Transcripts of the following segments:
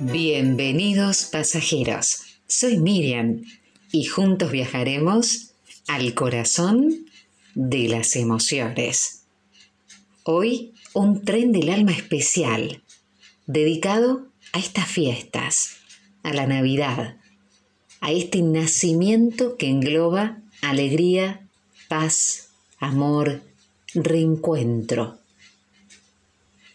Bienvenidos pasajeros, soy Miriam y juntos viajaremos al corazón de las emociones. Hoy un tren del alma especial dedicado a estas fiestas, a la Navidad, a este nacimiento que engloba alegría, paz, amor, reencuentro.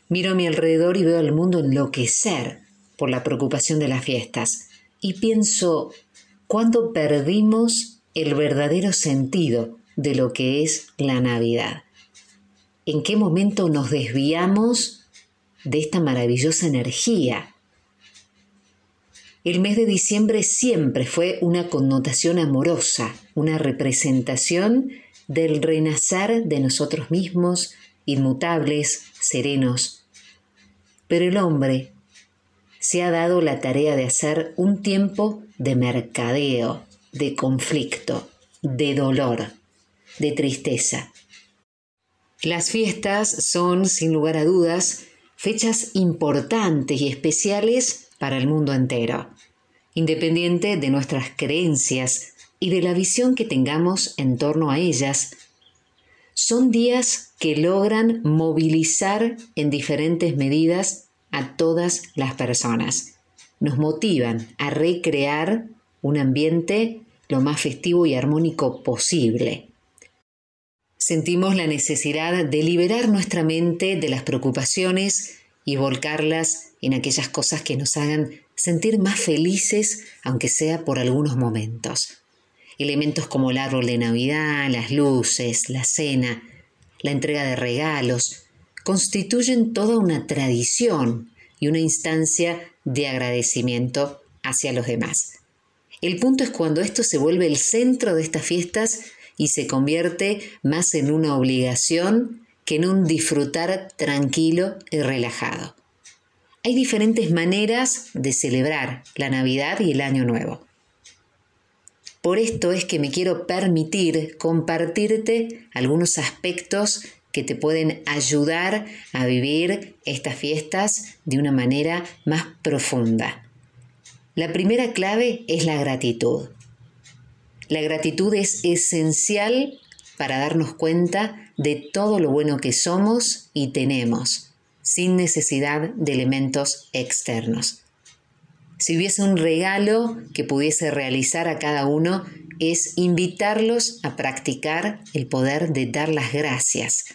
Miro a mi alrededor y veo al mundo enloquecer por la preocupación de las fiestas y pienso cuándo perdimos el verdadero sentido de lo que es la Navidad. ¿En qué momento nos desviamos de esta maravillosa energía? El mes de diciembre siempre fue una connotación amorosa, una representación del renacer de nosotros mismos, inmutables, serenos. Pero el hombre se ha dado la tarea de hacer un tiempo de mercadeo, de conflicto, de dolor, de tristeza. Las fiestas son, sin lugar a dudas, fechas importantes y especiales para el mundo entero, independiente de nuestras creencias y de la visión que tengamos en torno a ellas. Son días que logran movilizar en diferentes medidas a todas las personas. Nos motivan a recrear un ambiente lo más festivo y armónico posible. Sentimos la necesidad de liberar nuestra mente de las preocupaciones y volcarlas en aquellas cosas que nos hagan sentir más felices, aunque sea por algunos momentos. Elementos como el árbol de Navidad, las luces, la cena, la entrega de regalos, constituyen toda una tradición y una instancia de agradecimiento hacia los demás. El punto es cuando esto se vuelve el centro de estas fiestas y se convierte más en una obligación que en un disfrutar tranquilo y relajado. Hay diferentes maneras de celebrar la Navidad y el Año Nuevo. Por esto es que me quiero permitir compartirte algunos aspectos que te pueden ayudar a vivir estas fiestas de una manera más profunda. La primera clave es la gratitud. La gratitud es esencial para darnos cuenta de todo lo bueno que somos y tenemos, sin necesidad de elementos externos. Si hubiese un regalo que pudiese realizar a cada uno, es invitarlos a practicar el poder de dar las gracias,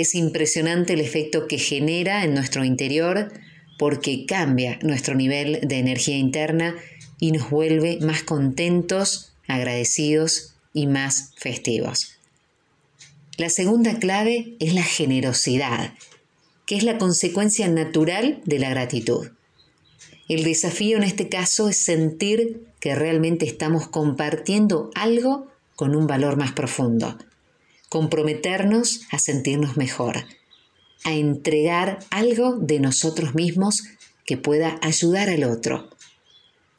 es impresionante el efecto que genera en nuestro interior porque cambia nuestro nivel de energía interna y nos vuelve más contentos, agradecidos y más festivos. La segunda clave es la generosidad, que es la consecuencia natural de la gratitud. El desafío en este caso es sentir que realmente estamos compartiendo algo con un valor más profundo comprometernos a sentirnos mejor, a entregar algo de nosotros mismos que pueda ayudar al otro,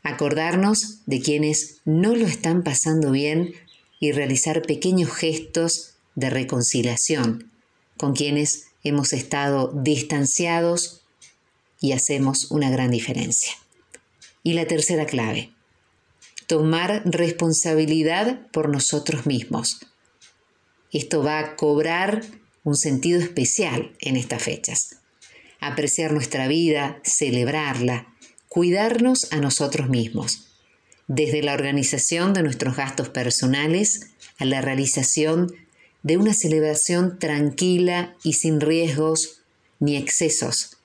acordarnos de quienes no lo están pasando bien y realizar pequeños gestos de reconciliación con quienes hemos estado distanciados y hacemos una gran diferencia. Y la tercera clave, tomar responsabilidad por nosotros mismos, esto va a cobrar un sentido especial en estas fechas. Apreciar nuestra vida, celebrarla, cuidarnos a nosotros mismos, desde la organización de nuestros gastos personales a la realización de una celebración tranquila y sin riesgos ni excesos,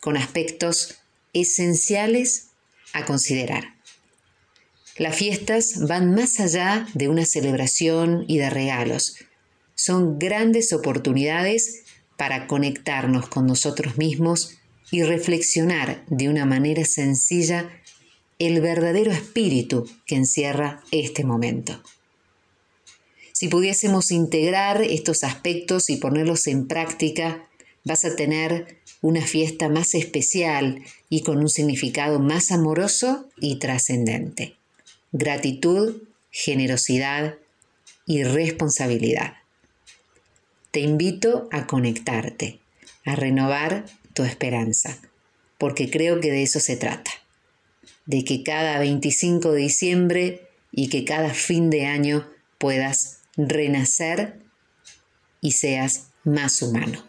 con aspectos esenciales a considerar. Las fiestas van más allá de una celebración y de regalos, son grandes oportunidades para conectarnos con nosotros mismos y reflexionar de una manera sencilla el verdadero espíritu que encierra este momento. Si pudiésemos integrar estos aspectos y ponerlos en práctica, vas a tener una fiesta más especial y con un significado más amoroso y trascendente. Gratitud, generosidad y responsabilidad. Te invito a conectarte, a renovar tu esperanza, porque creo que de eso se trata, de que cada 25 de diciembre y que cada fin de año puedas renacer y seas más humano.